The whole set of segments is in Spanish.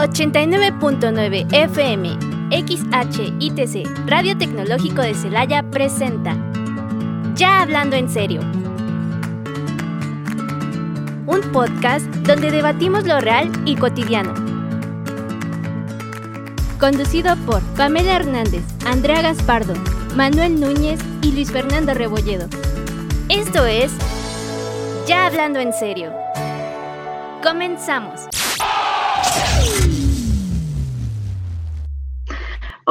89.9 FM, XHITC, Radio Tecnológico de Celaya presenta Ya Hablando en Serio. Un podcast donde debatimos lo real y cotidiano. Conducido por Pamela Hernández, Andrea Gaspardo, Manuel Núñez y Luis Fernando Rebolledo. Esto es Ya Hablando en Serio. Comenzamos.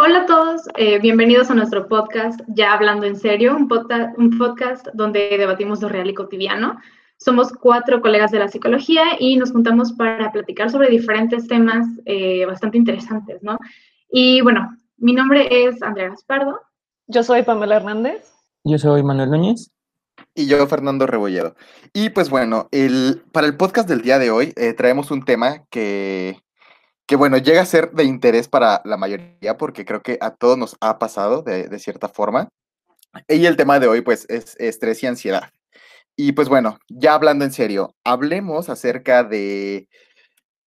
Hola a todos, eh, bienvenidos a nuestro podcast Ya Hablando en Serio, un podcast, un podcast donde debatimos lo real y cotidiano. Somos cuatro colegas de la psicología y nos juntamos para platicar sobre diferentes temas eh, bastante interesantes, ¿no? Y bueno, mi nombre es Andrea Gaspardo. Yo soy Pamela Hernández. Yo soy Manuel Núñez. Y yo, Fernando Rebolledo. Y pues bueno, el, para el podcast del día de hoy eh, traemos un tema que que bueno, llega a ser de interés para la mayoría porque creo que a todos nos ha pasado de, cierta forma. Y el tema de hoy pues es estrés y ansiedad. Y pues bueno, ya hablando en serio, hablemos acerca de,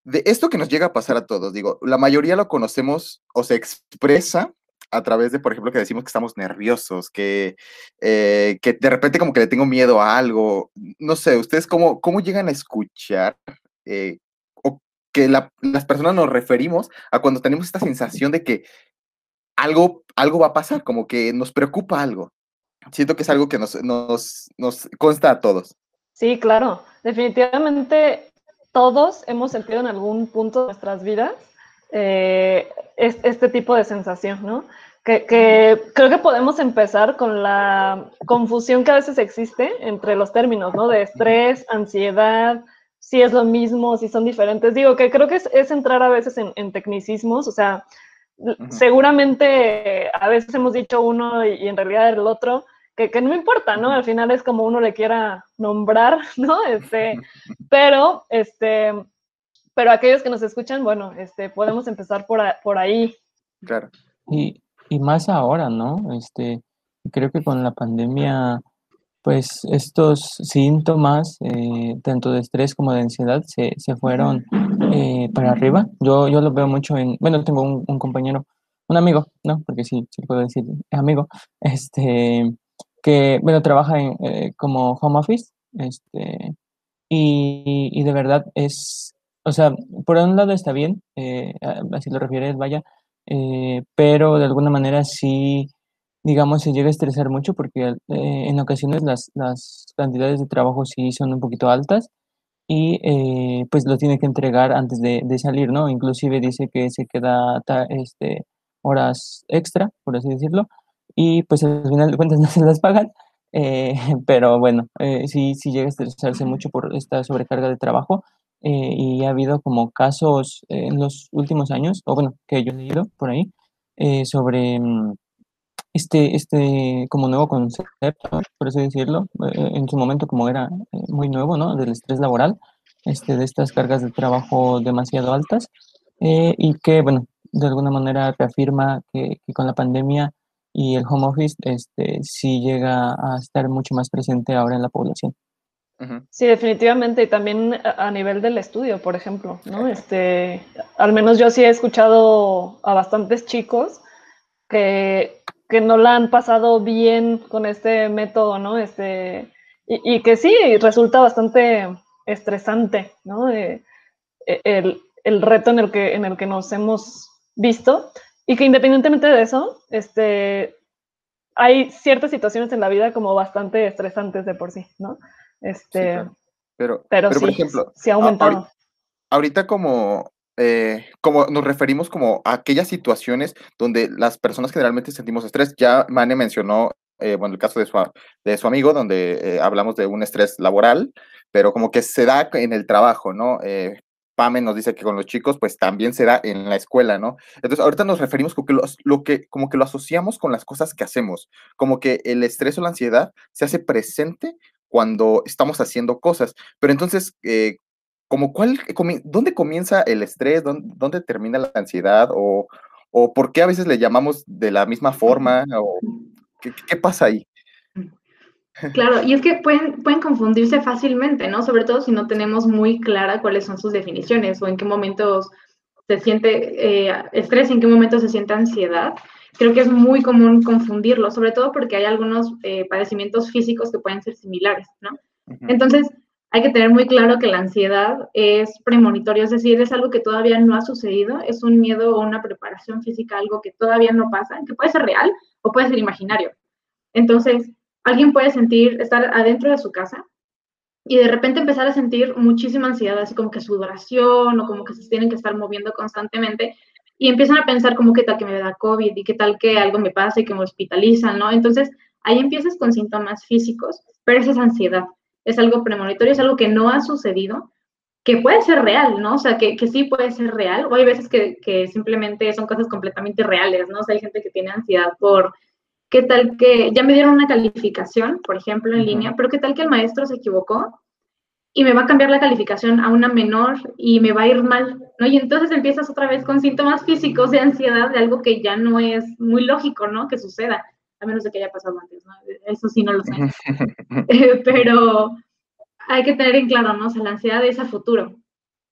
de esto que nos llega a pasar a todos. Digo, la mayoría lo conocemos o se expresa a través de, por ejemplo, que decimos que estamos nerviosos, que, eh, que de repente como que le tengo miedo a algo. No sé, ¿ustedes cómo, cómo llegan a escuchar eh, que las personas nos referimos a cuando tenemos esta sensación de que algo, algo va a pasar, como que nos preocupa algo. Siento que es algo que nos, nos, nos consta a todos. Sí, claro. Definitivamente todos hemos sentido en algún punto de nuestras vidas eh, este tipo de sensación, ¿no? Que, que, creo que podemos empezar con la confusión que a veces existe entre los términos, ¿no? De estrés, ansiedad, si es lo mismo, si son diferentes. Digo que creo que es, entrar a veces en, tecnicismos, o sea, seguramente a veces hemos dicho uno y, en realidad el otro, que, no me importa, ¿no? Al final es como uno le quiera nombrar, ¿no? Este, pero, este, pero aquellos que nos escuchan, bueno, este, podemos empezar por, por ahí. Claro. Y, y más ahora, ¿no? Este, creo que con la pandemia pues estos síntomas, eh, tanto de estrés como de ansiedad, se, se fueron eh, para arriba. Yo, yo lo veo mucho en, bueno, tengo un, un, compañero, un amigo, ¿no? Porque sí, sí puedo decir amigo, este, que, bueno, trabaja en, eh, como home office, este, y, y, de verdad es, o sea, por un lado está bien, así lo refieres, vaya, pero de alguna manera sí digamos, se llega a estresar mucho porque eh, en ocasiones las, las, cantidades de trabajo sí son un poquito altas y eh, pues lo tiene que entregar antes de, de, salir, ¿no? Inclusive dice que se queda este, horas extra, por así decirlo, y pues al final de cuentas no se las pagan, eh, pero bueno, sí, sí llega a estresarse mucho por esta sobrecarga de trabajo y ha habido como casos en los últimos años, o bueno, que yo he leído por ahí, sobre mm, este, este como nuevo concepto, por así decirlo, eh, en su momento como era eh, muy nuevo, ¿no? Del estrés laboral, este, de estas cargas de trabajo demasiado altas, eh, y que, bueno, de alguna manera reafirma que, que, con la pandemia y el home office, este, sí llega a estar mucho más presente ahora en la población. Sí, definitivamente, y también a nivel del estudio, por ejemplo, ¿no? Este, al menos yo sí he escuchado a bastantes chicos que que no la han pasado bien con este método, ¿no? Este, y, que sí, resulta bastante estresante, ¿no? Eh, e, el, el, reto en el, que, en el que nos hemos visto y que independientemente de eso, este, hay ciertas situaciones en la vida como bastante estresantes de por sí, ¿no? Este, pero, pero, sí, por ejemplo, sí ha aumentado. ahorita como eh, como nos referimos como a aquellas situaciones donde las personas generalmente sentimos estrés. Ya Mane mencionó, eh, bueno, el caso de su, de su amigo, donde eh, hablamos de un estrés laboral, pero como que se da en el trabajo, ¿no? Pame nos dice que con los chicos, pues también se da en la escuela, ¿no? Entonces, ahorita nos referimos como que, lo que, como que lo asociamos con las cosas que hacemos, como que el estrés o la ansiedad se hace presente cuando estamos haciendo cosas. Pero entonces, como cuál, ¿dónde comienza el estrés? ¿Dónde, termina la ansiedad? O, ¿O por qué a veces le llamamos de la misma forma? ¿O qué, pasa ahí? Claro, y es que pueden, pueden confundirse fácilmente, ¿no? Sobre todo si no tenemos muy clara cuáles son sus definiciones o en qué momentos se siente eh, estrés y en qué momento se siente ansiedad. Creo que es muy común confundirlo, sobre todo porque hay algunos eh, padecimientos físicos que pueden ser similares, ¿no? Entonces, hay que tener muy claro que la ansiedad es premonitorio, es decir, es algo que todavía no ha sucedido, es un miedo o una preparación física, algo que todavía no pasa, que puede ser real o puede ser imaginario. Entonces, alguien puede sentir, estar adentro de su casa y de repente empezar a sentir muchísima ansiedad, así como que sudoración o como que se tienen que estar moviendo constantemente y empiezan a pensar como qué tal que me da COVID y qué tal que algo me pase y que me hospitalizan, ¿no? Entonces, ahí empiezas con síntomas físicos, pero esa es ansiedad, es algo premonitorio, es algo que no ha sucedido, que puede ser real, ¿no? O sea, que, que sí puede ser real, o hay veces que, que, simplemente son cosas completamente reales, ¿no? O sea, hay gente que tiene ansiedad por, ¿qué tal que ya me dieron una calificación, por ejemplo, en línea, pero qué tal que el maestro se equivocó y me va a cambiar la calificación a una menor y me va a ir mal, ¿no? Y entonces empiezas otra vez con síntomas físicos de ansiedad de algo que ya no es muy lógico, ¿no? Que suceda, a menos de que haya pasado antes, ¿no? Eso sí no lo sé. Eh, pero hay que tener en claro, ¿no? O sea, la ansiedad es a futuro.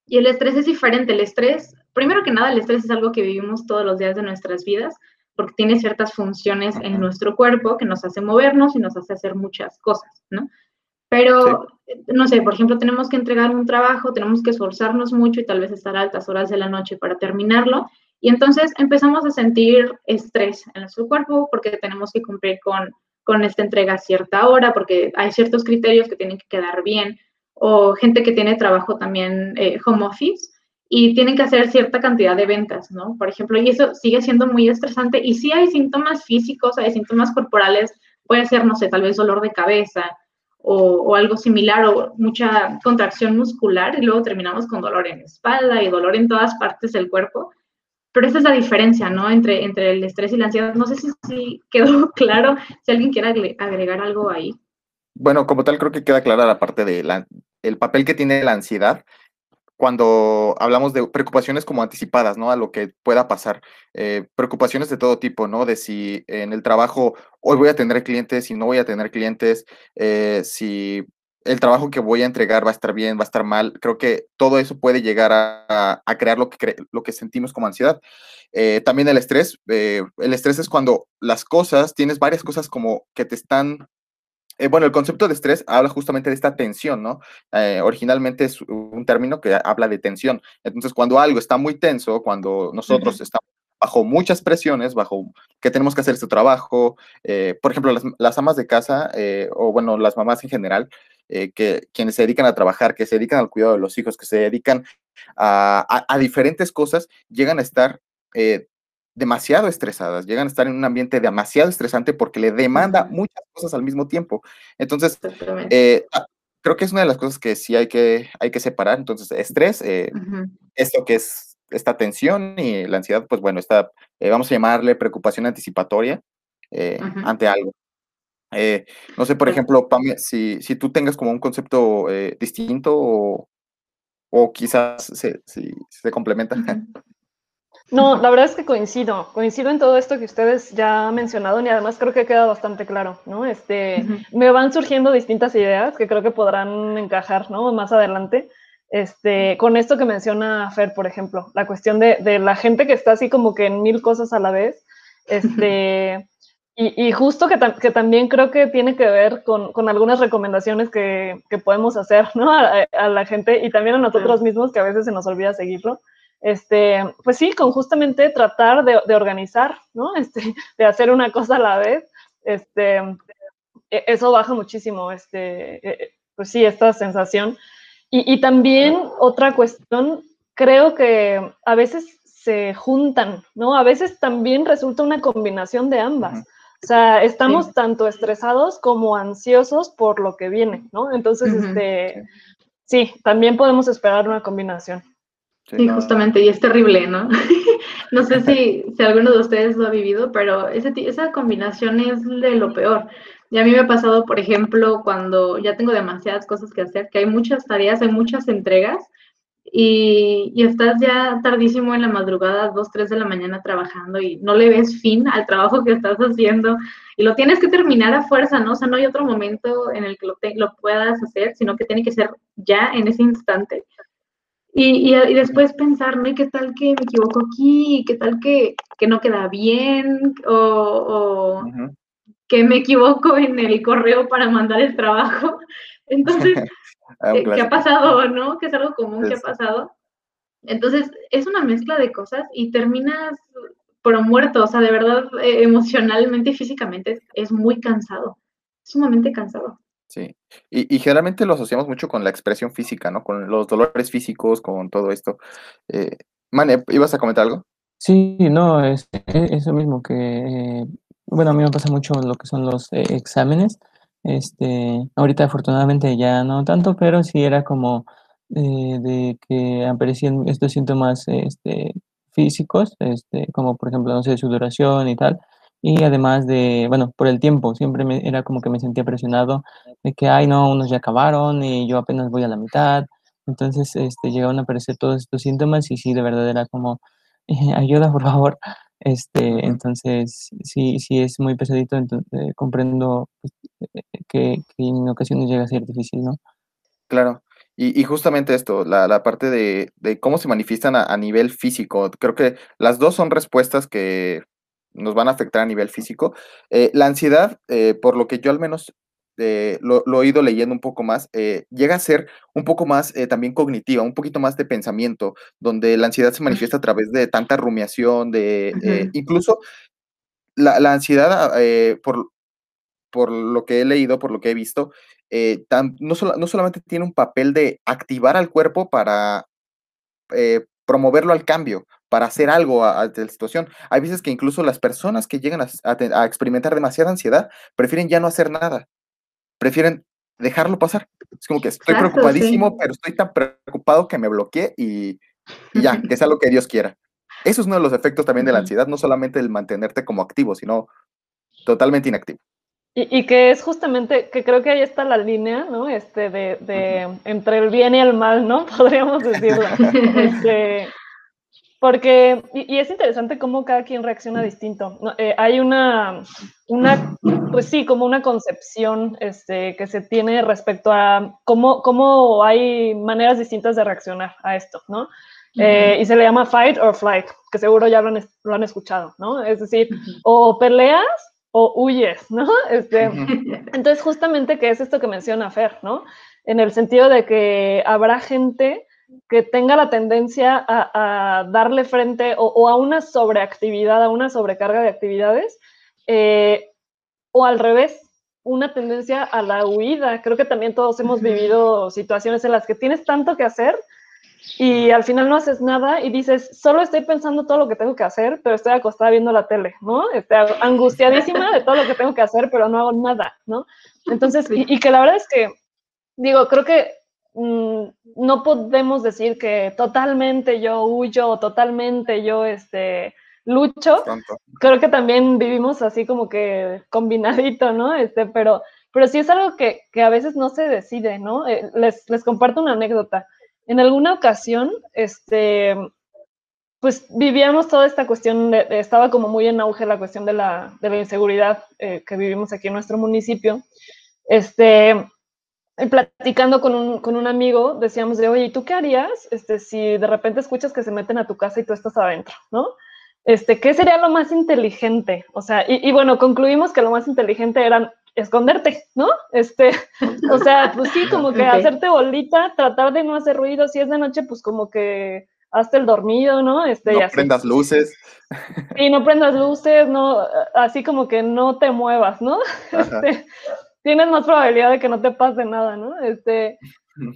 Y el estrés es diferente. El estrés, primero que nada, el estrés es algo que vivimos todos los días de nuestras vidas porque tiene ciertas funciones en nuestro cuerpo que nos hace movernos y nos hace hacer muchas cosas, ¿no? Pero, no sé, por ejemplo, tenemos que entregar un trabajo, tenemos que esforzarnos mucho y tal vez estar a altas horas de la noche para terminarlo. Y entonces empezamos a sentir estrés en nuestro cuerpo porque tenemos que cumplir con, con esta entrega a cierta hora, porque hay ciertos criterios que tienen que quedar bien, o gente que tiene trabajo también eh, home office y tienen que hacer cierta cantidad de ventas, ¿no? Por ejemplo, y eso sigue siendo muy estresante. Y si hay síntomas físicos, hay síntomas corporales, puede ser, no sé, tal vez dolor de cabeza, o, algo similar o mucha contracción muscular y luego terminamos con dolor en espalda y dolor en todas partes del cuerpo. Pero esa es la diferencia, ¿no? Entre, entre el estrés y la ansiedad. No sé si, quedó claro, si alguien quiere agregar algo ahí. Bueno, como tal, creo que queda clara la parte del el papel que tiene la ansiedad cuando hablamos de preocupaciones como anticipadas, ¿no? A lo que pueda pasar. Eh, preocupaciones de todo tipo, ¿no? De si en el trabajo hoy voy a tener clientes, si no voy a tener clientes, eh, si el trabajo que voy a entregar va a estar bien, va a estar mal. Creo que todo eso puede llegar a, crear lo que, lo que sentimos como ansiedad. Eh, también el estrés. el estrés es cuando las cosas, tienes varias cosas como que te están eh, bueno, el concepto de estrés habla justamente de esta tensión, ¿no? Eh, originalmente es un término que habla de tensión. Entonces, cuando algo está muy tenso, cuando nosotros estamos bajo muchas presiones, bajo que tenemos que hacer este trabajo, eh, por ejemplo, las, amas de casa, o bueno, las mamás en general, que quienes se dedican a trabajar, que se dedican al cuidado de los hijos, que se dedican a, a diferentes cosas, llegan a estar demasiado estresadas, llegan a estar en un ambiente demasiado estresante porque le demanda muchas cosas al mismo tiempo. Entonces, eh, ah, creo que es una de las cosas que sí hay que, hay que separar. Entonces, estrés, eh, esto que es esta tensión y la ansiedad, pues bueno, está, eh, vamos a llamarle preocupación anticipatoria ante algo. No sé, por ejemplo, Pam, si, si tú tengas como un concepto distinto o, o quizás se, se complementa. No, la verdad es que coincido, coincido en todo esto que ustedes ya han mencionado y además creo que queda bastante claro, ¿no? Este, me van surgiendo distintas ideas que creo que podrán encajar, ¿no? Más adelante, este, con esto que menciona Fer, por ejemplo, la cuestión de, de la gente que está así como que en mil cosas a la vez, este, y, y, justo que, que, también creo que tiene que ver con, con algunas recomendaciones que, que, podemos hacer, ¿no? A, a, la gente y también a nosotros mismos que a veces se nos olvida seguirlo este, pues sí, con justamente tratar de, organizar, ¿no? Este, de hacer una cosa a la vez, este, e, eso baja muchísimo, este, e, pues sí, esta sensación. Y, también otra cuestión, creo que a veces se juntan, ¿no? A veces también resulta una combinación de ambas. O sea, estamos tanto estresados como ansiosos por lo que viene, ¿no? Entonces, este, sí, también podemos esperar una combinación. Sí, justamente, y es terrible, ¿no? no sé si, si alguno de ustedes lo ha vivido, pero ese, esa combinación es de lo peor. Y a mí me ha pasado, por ejemplo, cuando ya tengo demasiadas cosas que hacer, que hay muchas tareas, hay muchas entregas, y, y, estás ya tardísimo en la madrugada, dos, tres de la mañana trabajando y no le ves fin al trabajo que estás haciendo y lo tienes que terminar a fuerza, ¿no? O sea, no hay otro momento en el que lo, te, lo puedas hacer, sino que tiene que ser ya en ese instante. Y, y, después pensar, ¿no? ¿Qué tal que me equivoco aquí? ¿Qué tal que, que no queda bien? ¿O, o que me equivoco en el correo para mandar el trabajo? Entonces, ah, eh, ¿qué ha pasado, no? Que es algo común que ha pasado. Entonces, es una mezcla de cosas y terminas por muerto, o sea, de verdad, eh, emocionalmente y físicamente es muy cansado, sumamente cansado. Sí, y, generalmente lo asociamos mucho con la expresión física, ¿no? Con los dolores físicos, con todo esto. Eh, Mane, ¿ibas a comentar algo? Sí, no, es, eso mismo que, bueno, a mí me pasa mucho lo que son los eh, exámenes. Este, ahorita afortunadamente ya no tanto, pero sí era como eh, de que aparecían estos síntomas este, físicos, este, como por ejemplo, no sé, sudoración y tal. Y además de, bueno, por el tiempo, siempre me, era como que me sentía presionado de que, ay, no, unos ya acabaron y yo apenas voy a la mitad. Entonces, este, llegaron a aparecer todos estos síntomas y sí, de verdad era como, ayuda, por favor. Este, entonces, sí, sí es muy pesadito, entonces, eh, comprendo pues, eh, que, que, en ocasiones llega a ser difícil, ¿no? Claro. Y, justamente esto, la, la parte de, de, cómo se manifiestan a, a, nivel físico, creo que las dos son respuestas que nos van a afectar a nivel físico. Eh, la ansiedad, eh, por lo que yo al menos eh, lo, he ido leyendo un poco más, llega a ser un poco más también cognitiva, un poquito más de pensamiento, donde la ansiedad se manifiesta a través de tanta rumiación, de incluso la, la ansiedad, por, por lo que he leído, por lo que he visto, no, no, solamente tiene un papel de activar al cuerpo para promoverlo al cambio, para hacer algo ante la situación. Hay veces que incluso las personas que llegan a, experimentar demasiada ansiedad prefieren ya no hacer nada, prefieren dejarlo pasar. Es como que estoy preocupadísimo, pero estoy tan preocupado que me bloqueé y, ya, que sea lo que Dios quiera. Eso es uno de los efectos también de la ansiedad, no solamente el mantenerte como activo, sino totalmente inactivo. Y, que es justamente, que creo que ahí está la línea, ¿no? Este, de, de entre el bien y el mal, ¿no? Podríamos decirlo. este, porque, y, es interesante cómo cada quien reacciona distinto. Eh, hay una, una, pues sí, como una concepción este, que se tiene respecto a cómo, cómo hay maneras distintas de reaccionar a esto, ¿no? Eh, y se le llama fight or flight, que seguro ya lo han, lo han escuchado, ¿no? Es decir, o peleas o huyes, ¿no? Este, entonces, justamente que es esto que menciona Fer, ¿no? En el sentido de que habrá gente que tenga la tendencia a, darle frente o, a una sobreactividad, a una sobrecarga de actividades, eh, o al revés, una tendencia a la huida. Creo que también todos hemos vivido situaciones en las que tienes tanto que hacer y al final no haces nada y dices, solo estoy pensando todo lo que tengo que hacer, pero estoy acostada viendo la tele, ¿no? Estoy angustiadísima de todo lo que tengo que hacer, pero no hago nada, ¿no? Entonces, y que la verdad es que, digo, creo que no podemos decir que totalmente yo huyo, totalmente yo este, lucho. Creo que también vivimos así como que combinadito, ¿no? Este, pero, pero sí es algo que, que a veces no se decide, ¿no? Eh, les, les, comparto una anécdota. En alguna ocasión, este, pues vivíamos toda esta cuestión, de, estaba como muy en auge la cuestión de la, de la inseguridad eh, que vivimos aquí en nuestro municipio. Este, platicando con un, con un, amigo, decíamos de, oye, ¿y tú qué harías este, si de repente escuchas que se meten a tu casa y tú estás adentro, ¿no? Este, ¿Qué sería lo más inteligente? O sea, y, bueno, concluimos que lo más inteligente era esconderte, ¿no? Este, o sea, pues sí, como que hacerte bolita, tratar de no hacer ruido, si es de noche, pues como que hazte el dormido, ¿no? Este, no prendas luces. Y no prendas luces, no, así como que no te muevas, ¿no? Este, tienes más probabilidad de que no te pase nada, ¿no? Este,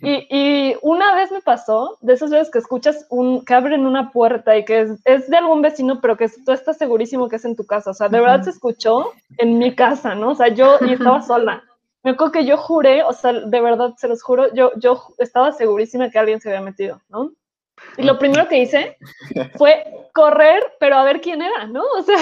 y, y, una vez me pasó, de esas veces que escuchas un, que abren una puerta y que es, es de algún vecino, pero que tú estás segurísimo que es en tu casa. O sea, de verdad se escuchó en mi casa, ¿no? O sea, yo y estaba sola. Me acuerdo que yo juré, o sea, de verdad, se los juro, yo, yo estaba segurísima que alguien se había metido, ¿no? Y lo primero que hice fue correr, pero a ver quién era, ¿no? O sea,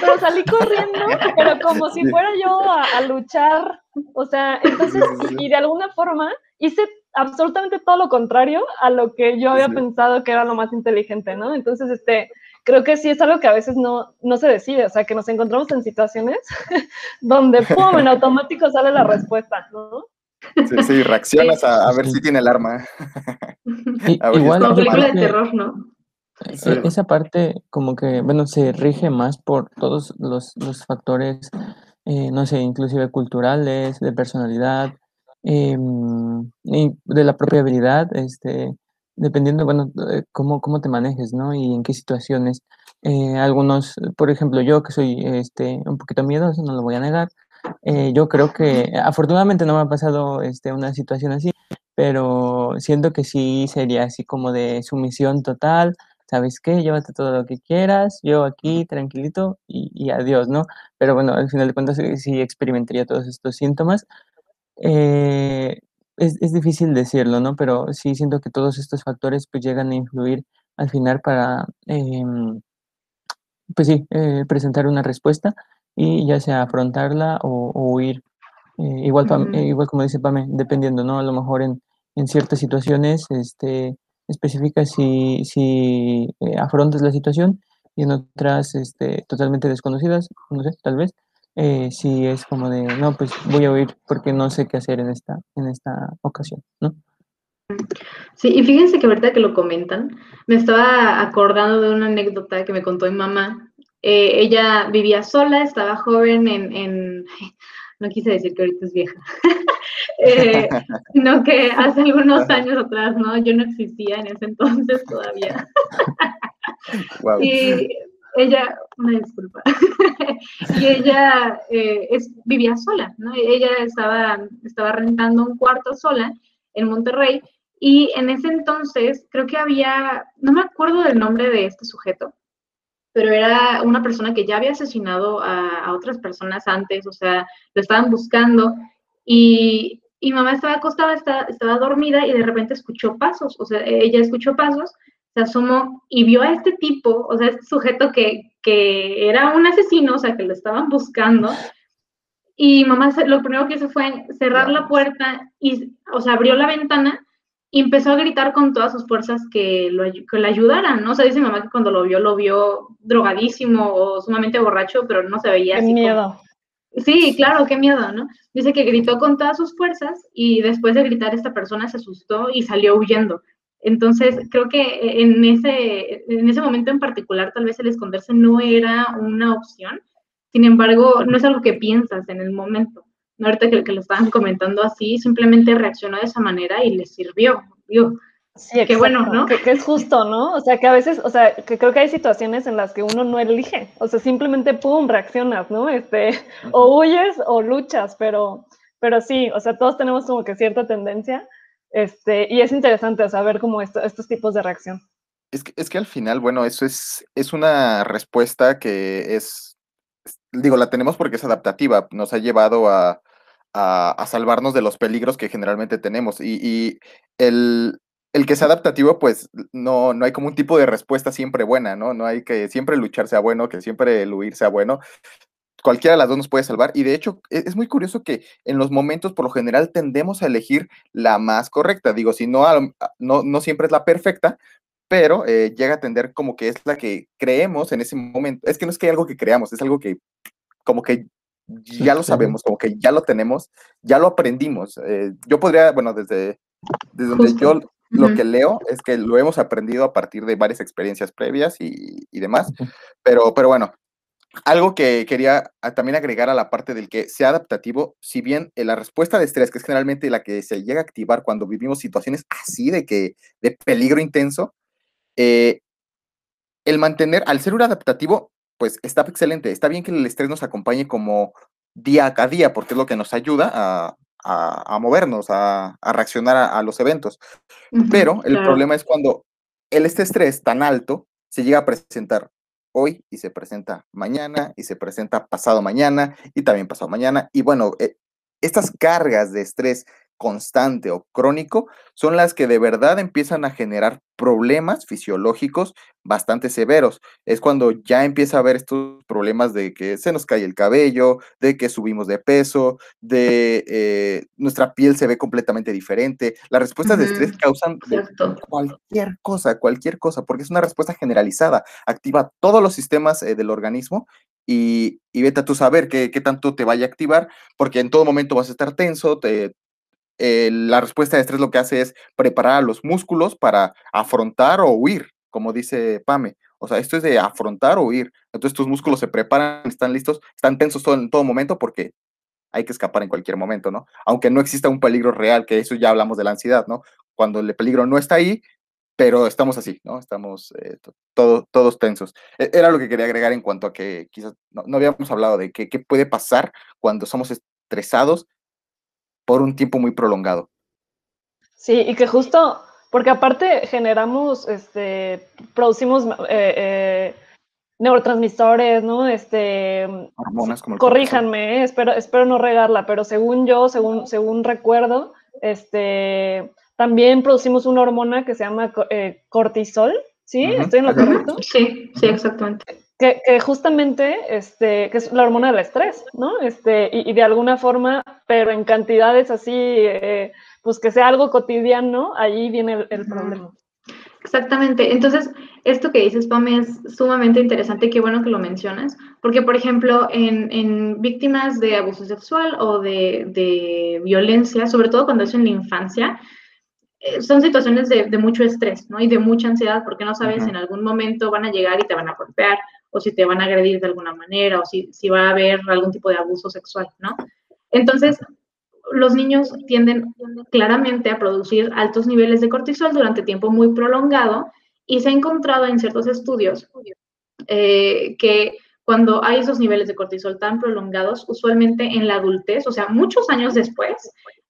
pero salí corriendo, pero como si fuera yo a, luchar. O sea, entonces, y de alguna forma hice absolutamente todo lo contrario a lo que yo había pensado que era lo más inteligente, ¿no? Entonces, este, creo que sí es algo que a veces no, no se decide, o sea, que nos encontramos en situaciones donde, ¡pum!, en automático sale la respuesta, ¿no? Sí, sí reaccionas a, ver si tiene el arma. igual, como película de terror, ¿no? E, esa parte como que, bueno, se rige más por todos los, los factores, eh, no sé, inclusive culturales, de personalidad, em, y de la propia habilidad, este, dependiendo, bueno, cómo, cómo te manejes, ¿no? Y en qué situaciones. Eh, algunos, por ejemplo, yo que soy este, un poquito miedoso, no lo voy a negar, eh, yo creo que afortunadamente no me ha pasado este, una situación así, pero siento que sí sería así como de sumisión total, ¿sabes qué? Llévate todo lo que quieras, yo aquí tranquilito y, adiós, ¿no? Pero bueno, al final de cuentas sí, experimentaría todos estos síntomas. Eh, es, es, difícil decirlo, ¿no? Pero sí siento que todos estos factores pues llegan a influir al final para, em, pues sí, eh, presentar una respuesta y ya sea afrontarla o, huir. Eh, igual, igual como dice Pame, dependiendo, ¿no? A lo mejor en, en ciertas situaciones este, específicas si, si eh, afrontas la situación y en otras este, totalmente desconocidas, no sé, tal vez, eh, si es como de, no, pues voy a huir porque no sé qué hacer en esta, en esta ocasión, ¿no? Sí, y fíjense que ahorita que lo comentan, me estaba acordando de una anécdota que me contó mi mamá. Eh, ella vivía sola, estaba joven en, en, no quise decir que ahorita es vieja, eh, sino que hace algunos años atrás, ¿no? Yo no existía en ese entonces todavía. Y ella, una disculpa, y ella eh, es, vivía sola, ¿no? Ella estaba, estaba rentando un cuarto sola en Monterrey y en ese entonces creo que había, no me acuerdo del nombre de este sujeto, pero era una persona que ya había asesinado a, otras personas antes, o sea, lo estaban buscando y, y mamá estaba acostada, estaba, estaba dormida y de repente escuchó pasos, o sea, ella escuchó pasos, se asomó y vio a este tipo, o sea, este sujeto que, que era un asesino, o sea, que lo estaban buscando. Y mamá lo primero que hizo fue cerrar la puerta y, o sea, abrió la ventana y empezó a gritar con todas sus fuerzas que, lo, que le ayudaran, ¿no? O sea, dice mamá que cuando lo vio, lo vio drogadísimo o sumamente borracho, pero no se veía qué miedo. Sí, claro, qué miedo, ¿no? Dice que gritó con todas sus fuerzas y después de gritar esta persona se asustó y salió huyendo. Entonces, creo que en ese, en ese momento en particular, tal vez el esconderse no era una opción. Sin embargo, no es algo que piensas en el momento. ¿No? Ahorita que, que, lo estaban comentando así, simplemente reaccionó de esa manera y le sirvió. Digo, sí, qué bueno, ¿no? Que, es justo, ¿no? O sea, que a veces, o sea, que creo que hay situaciones en las que uno no elige, o sea, simplemente, pum, reaccionas, ¿no? Este, o huyes o luchas, pero, pero sí, o sea, todos tenemos como que cierta tendencia, este, y es interesante saber cómo estos tipos de reacción. Es que, es que al final, bueno, eso es, es una respuesta que es digo, la tenemos porque es adaptativa, nos ha llevado a, salvarnos de los peligros que generalmente tenemos. Y, el, que sea adaptativo, pues no, no hay como un tipo de respuesta siempre buena, ¿no? No hay que siempre luchar sea bueno, que siempre el huir sea bueno. Cualquiera de las dos nos puede salvar. Y de hecho, e, es, muy curioso que en los momentos, por lo general, tendemos a elegir la más correcta. Digo, si no, no, no siempre es la perfecta, pero eh, llega a tender como que es la que creemos en ese momento. Es que no es que hay algo que creamos, es algo que como que ya lo sabemos, como que ya lo tenemos, ya lo aprendimos. Eh, yo podría, bueno, desde, desde donde yo lo que leo es que lo hemos aprendido a partir de varias experiencias previas y, y demás, pero, pero bueno, algo que quería ah, también agregar a la parte del que sea adaptativo, si bien eh, la respuesta de estrés, que es generalmente la que se llega a activar cuando vivimos situaciones así de que de peligro intenso, eh, el mantener, al ser un adaptativo, pues está excelente. Está bien que el estrés nos acompañe como día a día, porque es lo que nos ayuda a, movernos, a, reaccionar a, los eventos. Pero el problema es cuando el este estrés tan alto se llega a presentar hoy y se presenta mañana y se presenta pasado mañana y también pasado mañana. Y bueno, eh, estas cargas de estrés constante o crónico son las que de verdad empiezan a generar problemas fisiológicos bastante severos. Es cuando ya empieza a haber estos problemas de que se nos cae el cabello, de que subimos de peso, de eh, nuestra piel se ve completamente diferente. Las respuestas de estrés causan cualquier cosa, cualquier cosa, porque es una respuesta generalizada. Activa todos los sistemas eh, del organismo y, y, vete a tu saber qué, qué tanto te vaya a activar, porque en todo momento vas a estar tenso, te, eh, la respuesta de estrés lo que hace es preparar a los músculos para afrontar o huir, como dice Pame. O sea, esto es de afrontar o huir. Entonces tus músculos se preparan, están listos, están tensos todo, en todo momento porque hay que escapar en cualquier momento, ¿no? Aunque no exista un peligro real, que eso ya hablamos de la ansiedad, ¿no? Cuando el peligro no está ahí, pero estamos así, ¿no? Estamos eh, todos tensos. E, era lo que quería agregar en cuanto a que quizás no, habíamos hablado de qué puede pasar cuando somos estresados por un tiempo muy prolongado. Sí, y que justo, porque aparte generamos, este, producimos eh, eh, neurotransmisores, ¿no? Este, Hormonas como corríjanme, eh, espero, espero no regarla, pero según yo, según, según recuerdo, este, también producimos una hormona que se llama cortisol, ¿sí? ¿Estoy en lo correcto? Sí, sí, exactamente. Que, justamente, este, que es la hormona del estrés, ¿no? Este, y, de alguna forma, pero en cantidades así, eh, pues que sea algo cotidiano, allí viene el, problema. Exactamente. Entonces, esto que dices, Pame, es sumamente interesante, qué bueno que lo mencionas, porque, por ejemplo, en, víctimas de abuso sexual o de, de, violencia, sobre todo cuando es en la infancia, eh, son situaciones de, de, mucho estrés, ¿no? Y de mucha ansiedad, porque no sabes, en algún momento van a llegar y te van a golpear, o si te van a agredir de alguna manera, o si, si va a haber algún tipo de abuso sexual, ¿no? Entonces, los niños tienden claramente a producir altos niveles de cortisol durante tiempo muy prolongado y se ha encontrado en ciertos estudios eh, que cuando hay esos niveles de cortisol tan prolongados, usualmente en la adultez, o sea, muchos años después,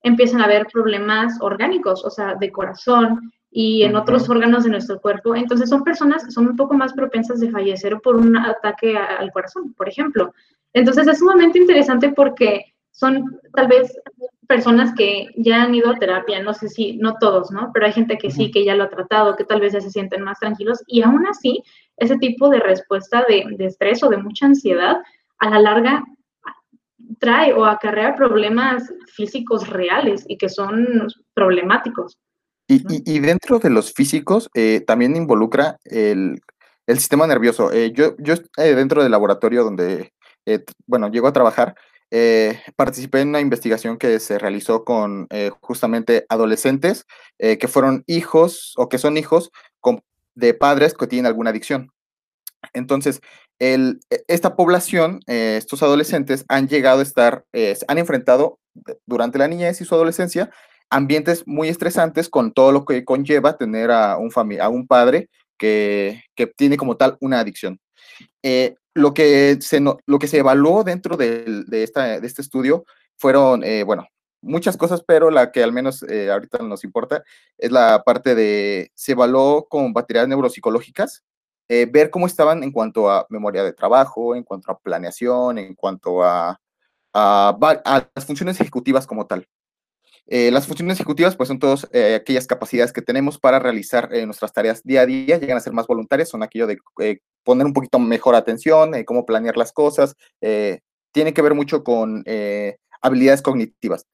empiezan a haber problemas orgánicos, o sea, de corazón, y en otros órganos de nuestro cuerpo. Entonces son personas que son un poco más propensas de fallecer por un ataque al corazón, por ejemplo. Entonces es sumamente interesante porque son tal vez personas que ya han ido a terapia, no sé si, no todos, ¿no? Pero hay gente que sí, que ya lo ha tratado, que tal vez ya se sienten más tranquilos y aún así ese tipo de respuesta de, de estrés o de mucha ansiedad a la larga trae o acarrea problemas físicos reales y que son problemáticos. Y, dentro de los físicos eh, también involucra el, sistema nervioso. Eh, yo yo eh, dentro del laboratorio donde, bueno, llego a trabajar, participé en una investigación que se realizó con justamente adolescentes que fueron hijos o que son hijos de padres que tienen alguna adicción. Entonces, el, e, esta población, estos adolescentes, han llegado a estar, han enfrentado durante la niñez y su adolescencia ambientes muy estresantes con todo lo que conlleva tener a un, a un padre que, tiene como tal una adicción. Eh, lo, que se, evaluó dentro de, este estudio fueron, eh, bueno, muchas cosas, pero la que al menos eh, ahorita nos importa es la parte de, se evaluó con baterías neuropsicológicas, ver cómo estaban en cuanto a memoria de trabajo, en cuanto a planeación, en cuanto a las funciones ejecutivas como tal. Eh, las funciones ejecutivas, pues son todas eh, aquellas capacidades que tenemos para realizar eh, nuestras tareas día a día, llegan a ser más voluntarias, son aquello de poner un poquito mejor atención, cómo planear las cosas, tiene que ver mucho con habilidades cognitivas.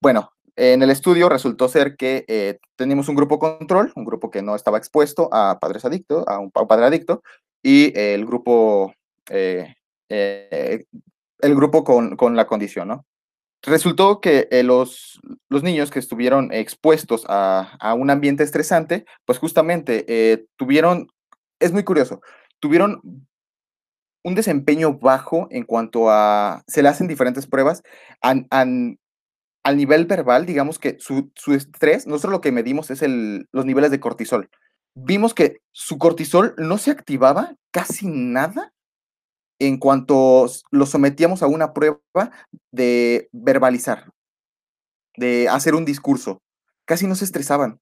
Bueno, en el estudio resultó ser que tenemos un grupo control, un grupo que no estaba expuesto a padres adictos, a un, padre adicto, y el grupo, el grupo con, con la condición, ¿no? Resultó que eh, los, los, niños que estuvieron expuestos a, un ambiente estresante, pues justamente eh, tuvieron, es muy curioso, tuvieron un desempeño bajo en cuanto a, se le hacen diferentes pruebas, al nivel verbal, digamos que su, su, estrés, nosotros lo que medimos es el, los niveles de cortisol. Vimos que su cortisol no se activaba casi nada en cuanto lo sometíamos a una prueba de verbalizar, de hacer un discurso. Casi no se estresaban.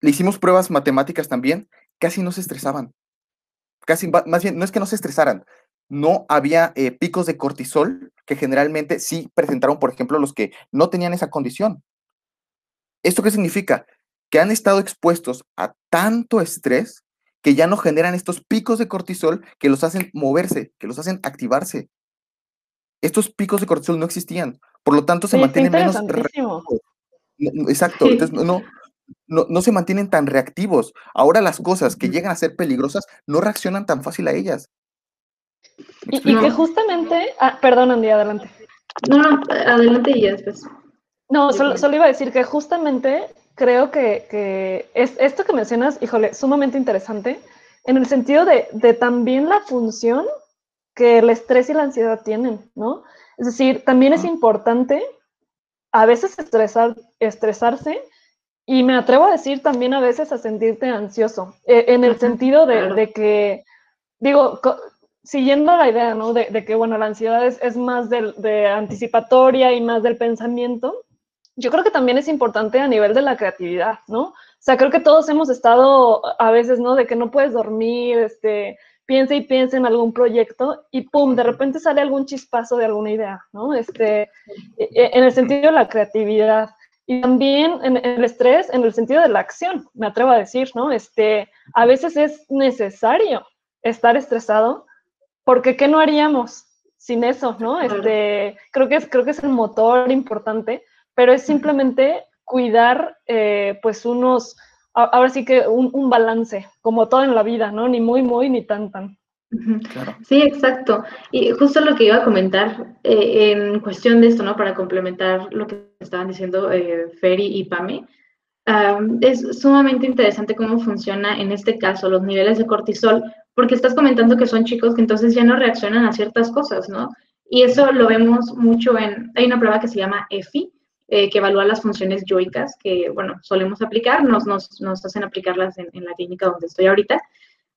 Le hicimos pruebas matemáticas también, casi no se estresaban. Casi, más bien, no es que no se estresaran, no había eh, picos de cortisol que generalmente sí presentaron, por ejemplo, los que no tenían esa condición. ¿Esto qué significa? Que han estado expuestos a tanto estrés que ya no generan estos picos de cortisol que los hacen moverse, que los hacen activarse. Estos picos de cortisol no existían, por lo tanto se mantienen menos Exacto, entonces no, no, no, se mantienen tan reactivos. Ahora las cosas que llegan a ser peligrosas no reaccionan tan fácil a ellas. Y, que justamente, ah, perdón Andy, adelante. No, no, adelante y ya después. No, solo, solo, iba a decir que justamente creo que, que, es esto que mencionas, híjole, sumamente interesante, en el sentido de, de, también la función que el estrés y la ansiedad tienen, ¿no? Es decir, también es importante a veces estresar, estresarse y me atrevo a decir también a veces a sentirte ansioso, eh, en el sentido de, de, que, digo, siguiendo la idea, ¿no? De, de, que, bueno, la ansiedad es, es más de, de anticipatoria y más del pensamiento, yo creo que también es importante a nivel de la creatividad, ¿no? O sea, creo que todos hemos estado a veces, ¿no? De que no puedes dormir, este, piensa y piensa en algún proyecto y pum, de repente sale algún chispazo de alguna idea, ¿no? Este, e, e, en el sentido de la creatividad. Y también en el estrés, en el sentido de la acción, me atrevo a decir, ¿no? Este, a veces es necesario estar estresado, porque ¿qué no haríamos sin eso, no? Este, creo que es, creo que es el motor importante pero es simplemente cuidar, eh, pues, unos, ahora sí que un, balance, como todo en la vida, ¿no? Ni muy, muy, ni tan, tan. Sí, exacto. Y justo lo que iba a comentar eh, en cuestión de esto, ¿no? Para complementar lo que estaban diciendo eh, Ferry y Pame, es sumamente interesante cómo funciona en este caso los niveles de cortisol, porque estás comentando que son chicos que entonces ya no reaccionan a ciertas cosas, ¿no? Y eso lo vemos mucho en, hay una prueba que se llama EFI, eh, que evalúa las funciones yoicas que, bueno, solemos aplicar, nos, nos, hacen aplicarlas en, en, la clínica donde estoy ahorita,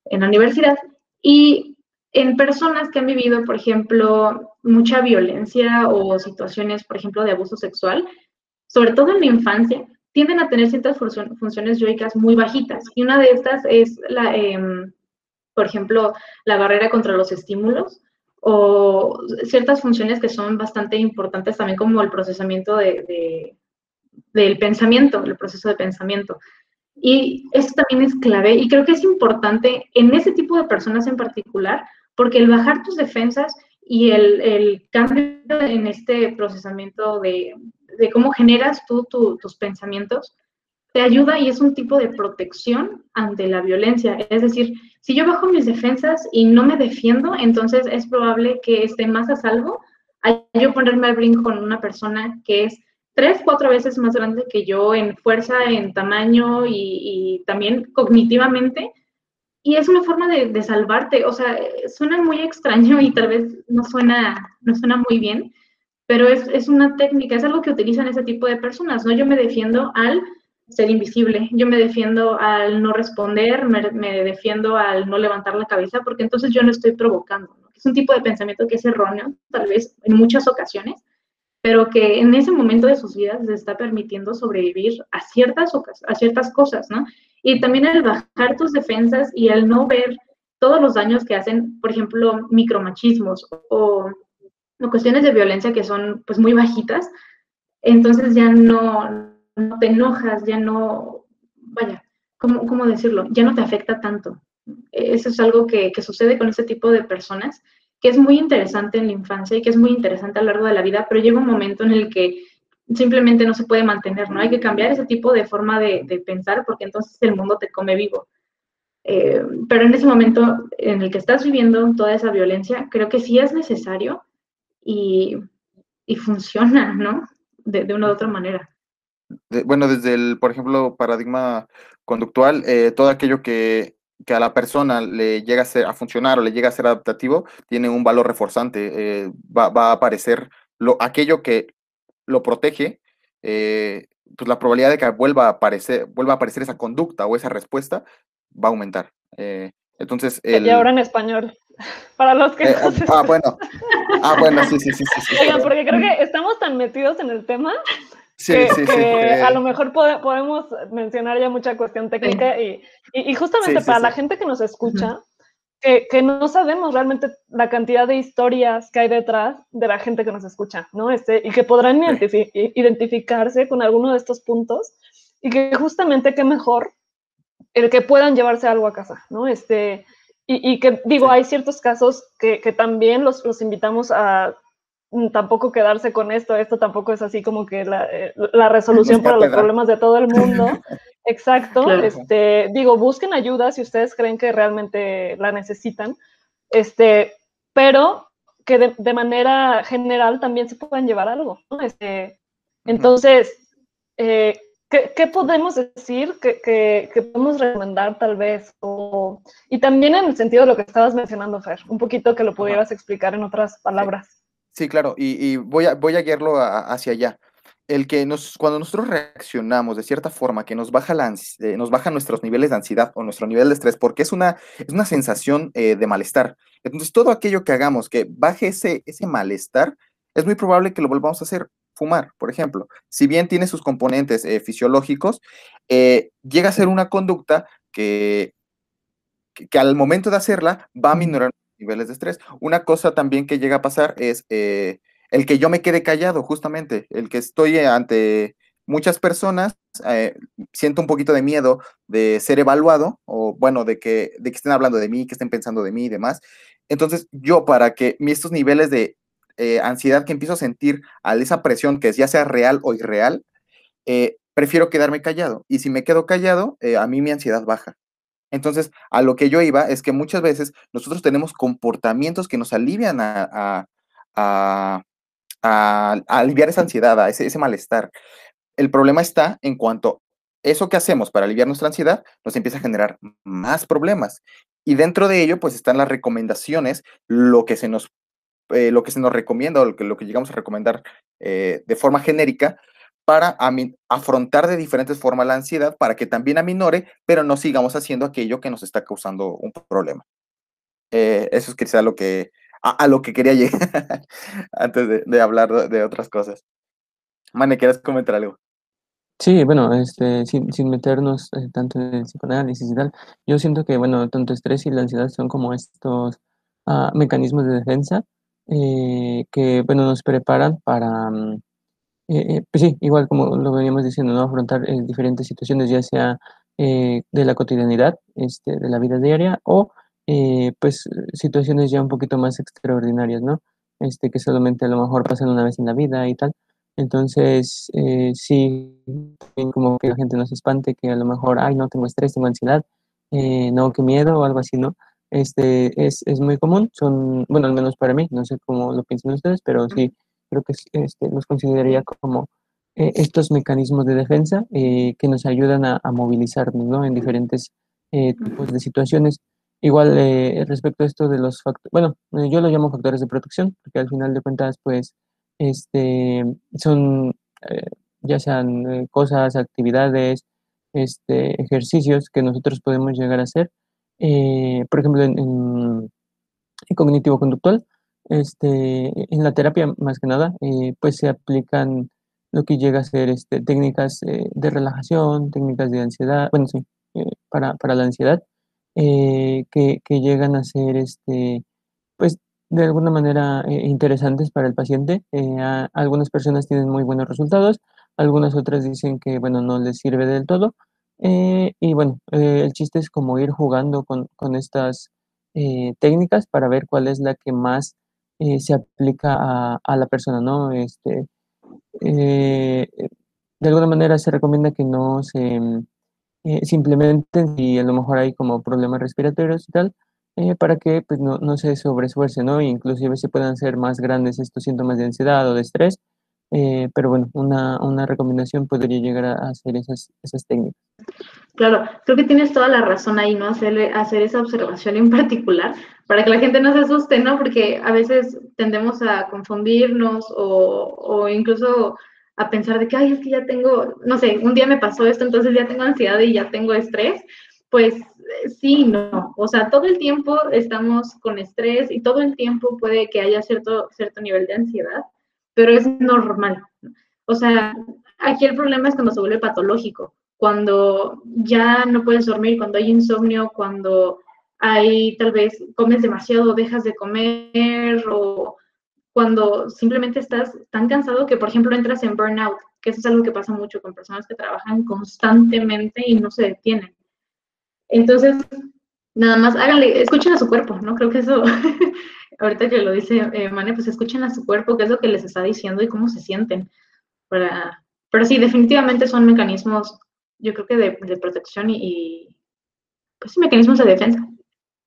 en la universidad. Y en personas que han vivido, por ejemplo, mucha violencia o situaciones, por ejemplo, de abuso sexual, sobre todo en la infancia, tienden a tener ciertas funciones yoicas muy bajitas. Y una de estas es, la, eh, por ejemplo, la barrera contra los estímulos o ciertas funciones que son bastante importantes también como el procesamiento de, del pensamiento, el proceso de pensamiento. Y eso también es clave y creo que es importante en ese tipo de personas en particular, porque el bajar tus defensas y el, el cambio en este procesamiento de, de cómo generas tú tus pensamientos, te ayuda y es un tipo de protección ante la violencia. Es decir, si yo bajo mis defensas y no me defiendo, entonces es probable que esté más a salvo a yo ponerme al brinco con una persona que es tres, cuatro veces más grande que yo en fuerza, en tamaño y, también cognitivamente. Y es una forma de, de, salvarte. O sea, suena muy extraño y tal vez no suena, no suena muy bien, pero es, es una técnica, es algo que utilizan ese tipo de personas, ¿no? Yo me defiendo al ser invisible. Yo me defiendo al no responder, me, defiendo al no levantar la cabeza, porque entonces yo no estoy provocando. Es un tipo de pensamiento que es erróneo, tal vez en muchas ocasiones, pero que en ese momento de sus vidas les está permitiendo sobrevivir a ciertas, a ciertas cosas, ¿no? Y también el bajar tus defensas y el no ver todos los daños que hacen, por ejemplo, micromachismos o, o cuestiones de violencia que son pues muy bajitas, entonces ya no, no te enojas, ya no, vaya, ¿cómo, ¿cómo, decirlo? Ya no te afecta tanto. Eso es algo que, que, sucede con este tipo de personas, que es muy interesante en la infancia y que es muy interesante a lo largo de la vida, pero llega un momento en el que simplemente no se puede mantener, ¿no? Hay que cambiar ese tipo de forma de, de pensar porque entonces el mundo te come vivo. Eh, pero en ese momento en el que estás viviendo toda esa violencia, creo que sí es necesario y, y funciona, ¿no? De, de una u otra manera bueno, desde el, por ejemplo, paradigma conductual, eh, todo aquello que, que, a la persona le llega a, ser, a funcionar o le llega a ser adaptativo, tiene un valor reforzante, eh, va, va, a aparecer lo, aquello que lo protege, eh, pues la probabilidad de que vuelva a aparecer, vuelva a aparecer esa conducta o esa respuesta va a aumentar. entonces, el... Y ahora en español, para los que... ah, ah, bueno. Ah, bueno, sí, sí, sí. sí, sí Oigan, porque creo que estamos tan metidos en el tema Sí, que, sí, sí, a lo mejor podemos mencionar ya mucha cuestión técnica y, y, justamente para la gente que nos escucha, que, que, no sabemos realmente la cantidad de historias que hay detrás de la gente que nos escucha, ¿no? Este, y que podrán identificarse con alguno de estos puntos y que justamente qué mejor el que puedan llevarse algo a casa, ¿no? Este, y, y que digo, hay ciertos casos que, que también los, los invitamos a tampoco quedarse con esto, esto tampoco es así como que la, eh, la resolución para los problemas de todo el mundo. Exacto. Este, digo, busquen ayuda si ustedes creen que realmente la necesitan. Este, pero que de, de manera general también se puedan llevar algo, ¿no? Este, Entonces, eh, ¿qué, podemos decir que, que, podemos recomendar tal vez? O, y también en el sentido de lo que estabas mencionando, Fer, un poquito que lo pudieras explicar en otras palabras. Sí, claro, y, voy, a, voy a guiarlo hacia allá el que nos, cuando nosotros reaccionamos de cierta forma, que nos baja, la, eh, nos baja nuestros niveles de ansiedad o nuestro nivel de estrés, porque es una, es una sensación eh, de malestar. Entonces, todo aquello que hagamos que baje ese, ese malestar, es muy probable que lo volvamos a hacer. Fumar, por ejemplo, si bien tiene sus componentes eh, fisiológicos, llega a ser una conducta que, que, al momento de hacerla va a minorar niveles de estrés. Una cosa también que llega a pasar es el que yo me quede callado, justamente, el que estoy ante muchas personas, eh, siento un poquito de miedo de ser evaluado o bueno, de que, de que estén hablando de mí, que estén pensando de mí y demás. Entonces, yo para que estos niveles de eh, ansiedad que empiezo a sentir al esa presión, que ya sea real o irreal, eh, prefiero quedarme callado. Y si me quedo callado, a mí mi ansiedad baja. Entonces, a lo que yo iba es que muchas veces nosotros tenemos comportamientos que nos alivian a, a, aliviar esa ansiedad, a ese, ese malestar. El problema está en cuanto eso que hacemos para aliviar nuestra ansiedad nos empieza a generar más problemas. Y dentro de ello, pues están las recomendaciones, lo que se nos, eh, lo que se nos recomienda o lo que, lo que llegamos a recomendar eh, de forma genérica para afrontar de diferentes formas la ansiedad para que también aminore, pero no sigamos haciendo aquello que nos está causando un problema. Eh, eso es quizá lo que, a, lo que quería llegar antes de, hablar de, otras cosas. Mane, ¿quieres comentar algo? Sí, bueno, este, sin, sin meternos eh, tanto en el psicoanálisis y tal, yo siento que, bueno, tanto estrés y la ansiedad son como estos ah, mecanismos de defensa eh, que, bueno, nos preparan para, mm, eh, pues sí, igual como lo veníamos diciendo, ¿no? Afrontar diferentes situaciones, ya sea de la cotidianidad, este, de la vida diaria o eh, pues situaciones ya un poquito más extraordinarias, ¿no? Este, que solamente a lo mejor pasan una vez en la vida y tal. Entonces, eh, sí, como que la gente no se espante, que a lo mejor, ay, no, tengo estrés, tengo ansiedad, eh, no, qué miedo o algo así, ¿no? Este, es, es, muy común, son, bueno, al menos para mí, no sé cómo lo piensan ustedes, pero sí, creo que este, los consideraría como estos mecanismos de defensa que nos ayudan a, a movilizarnos, ¿no? En diferentes tipos de situaciones. Igual eh, respecto a esto de los factores, bueno, eh, yo lo llamo factores de protección, porque al final de cuentas, pues, este, son eh, ya sean cosas, actividades, este, ejercicios que nosotros podemos llegar a hacer. por ejemplo, en, en, cognitivo-conductual, este, en la terapia más que nada, pues se aplican lo que llega a ser este, técnicas de relajación, técnicas de ansiedad, bueno, sí, para, para la ansiedad eh, que, llegan a ser, este, pues, de alguna manera eh, interesantes para el paciente. Eh, algunas personas tienen muy buenos resultados, algunas otras dicen que, bueno, no les sirve del todo. y bueno, el chiste es como ir jugando con, con estas técnicas para ver cuál es la que más se aplica a, a, la persona, ¿no? Este, de alguna manera se recomienda que no se eh, simplemente si a lo mejor hay como problemas respiratorios y tal, eh, para que pues, no, no se sobreesfuerce, ¿no? Inclusive se puedan ser más grandes estos síntomas de ansiedad o de estrés, eh, pero bueno, una, una, recomendación podría llegar a hacer esas, esas técnicas. Claro, creo que tienes toda la razón ahí, ¿no? Hacerle, hacer esa observación en particular para que la gente no se asuste, ¿no? Porque a veces tendemos a confundirnos o, o incluso a pensar de que, ay, es que ya tengo, no sé, un día me pasó esto, entonces ya tengo ansiedad y ya tengo estrés, pues sí, no, o sea, todo el tiempo estamos con estrés y todo el tiempo puede que haya cierto, cierto nivel de ansiedad, pero es normal. O sea, aquí el problema es cuando se vuelve patológico, cuando ya no puedes dormir, cuando hay insomnio, cuando hay tal vez comes demasiado, dejas de comer o cuando simplemente estás tan cansado que, por ejemplo, entras en burnout, que eso es algo que pasa mucho con personas que trabajan constantemente y no se detienen. Entonces, nada más háganle, escuchen a su cuerpo, ¿no? Creo que eso, ahorita que lo dice eh, Mane, pues escuchen a su cuerpo, qué es lo que les está diciendo y cómo se sienten. Para, pero sí, definitivamente son mecanismos, yo creo que de, protección y, pues sí, mecanismos de defensa.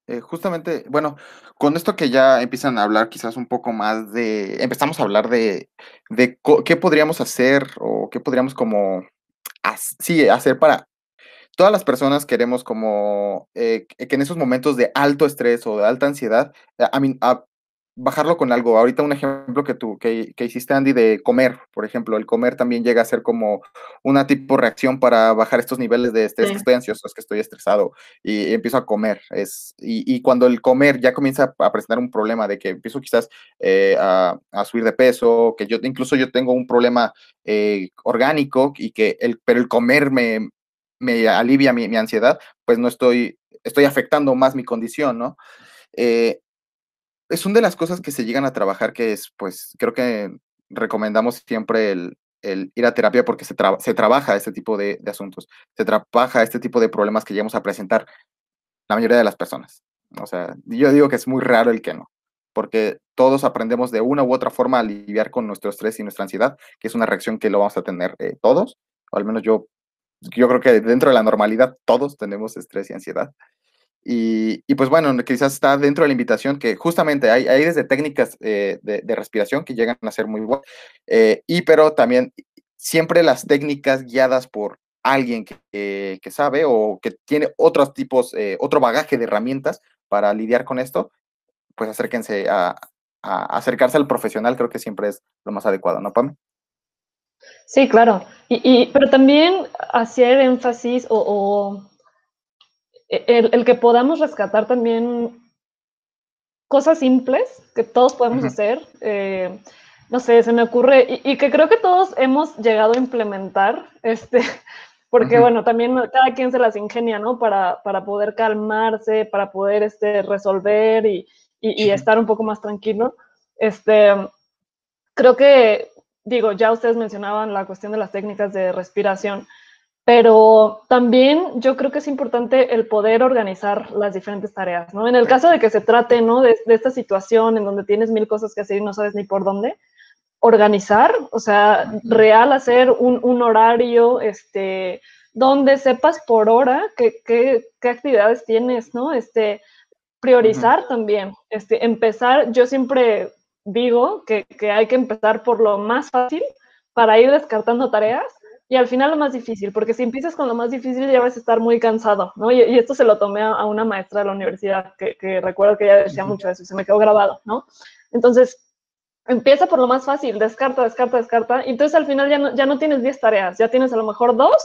eh, justamente, bueno, con esto que ya empiezan a hablar quizás un poco más de, empezamos a hablar de, de qué podríamos hacer o qué podríamos como, sí, hacer para todas las personas queremos como eh, que en esos momentos de alto estrés o de alta ansiedad, a, mí, a, bajarlo con algo. Ahorita un ejemplo que tú, que, que, hiciste, Andy, de comer, por ejemplo, el comer también llega a ser como una tipo reacción para bajar estos niveles de estrés, que estoy ansioso, es que estoy estresado y, empiezo a comer. Es, y, y, cuando el comer ya comienza a presentar un problema de que empiezo quizás eh, a, a, subir de peso, que yo incluso yo tengo un problema eh, orgánico y que el, pero el comer me, me alivia mi, ansiedad, pues no estoy, estoy afectando más mi condición, ¿no? Eh, es una de las cosas que se llegan a trabajar, que es, pues, creo que recomendamos siempre el, ir a terapia porque se, se trabaja este tipo de, asuntos, se trabaja este tipo de problemas que llegamos a presentar la mayoría de las personas. O sea, yo digo que es muy raro el que no, porque todos aprendemos de una u otra forma a lidiar con nuestro estrés y nuestra ansiedad, que es una reacción que lo vamos a tener eh, todos, o al menos yo, yo creo que dentro de la normalidad todos tenemos estrés y ansiedad. Y, pues bueno, quizás está dentro de la invitación que justamente hay, hay desde técnicas eh, de, respiración que llegan a ser muy buenas, eh, y pero también siempre las técnicas guiadas por alguien que, que sabe o que tiene otros tipos, eh, otro bagaje de herramientas para lidiar con esto, pues acérquense a, acercarse al profesional, creo que siempre es lo más adecuado, ¿no, Pam? Sí, claro. Y, y pero también hacer énfasis o el, que podamos rescatar también cosas simples que todos podemos hacer. Eh, no sé, se me ocurre, y, que creo que todos hemos llegado a implementar, este, porque bueno, también cada quien se las ingenia, ¿no? Para, para poder calmarse, para poder este, resolver y, y, estar un poco más tranquilo. Este, creo que, digo, ya ustedes mencionaban la cuestión de las técnicas de respiración pero también yo creo que es importante el poder organizar las diferentes tareas, ¿no? En el caso de que se trate, ¿no? De, esta situación en donde tienes mil cosas que hacer y no sabes ni por dónde, organizar, o sea, real hacer un, horario, este, donde sepas por hora qué, qué, actividades tienes, ¿no? Este, priorizar también, este, empezar, yo siempre digo que, que hay que empezar por lo más fácil para ir descartando tareas y al final lo más difícil, porque si empiezas con lo más difícil ya vas a estar muy cansado, ¿no? Y, esto se lo tomé a, una maestra de la universidad, que, recuerdo que ella decía mucho eso y se me quedó grabado, ¿no? Entonces, empieza por lo más fácil, descarta, descarta, descarta, y entonces al final ya no, ya no tienes 10 tareas, ya tienes a lo mejor dos,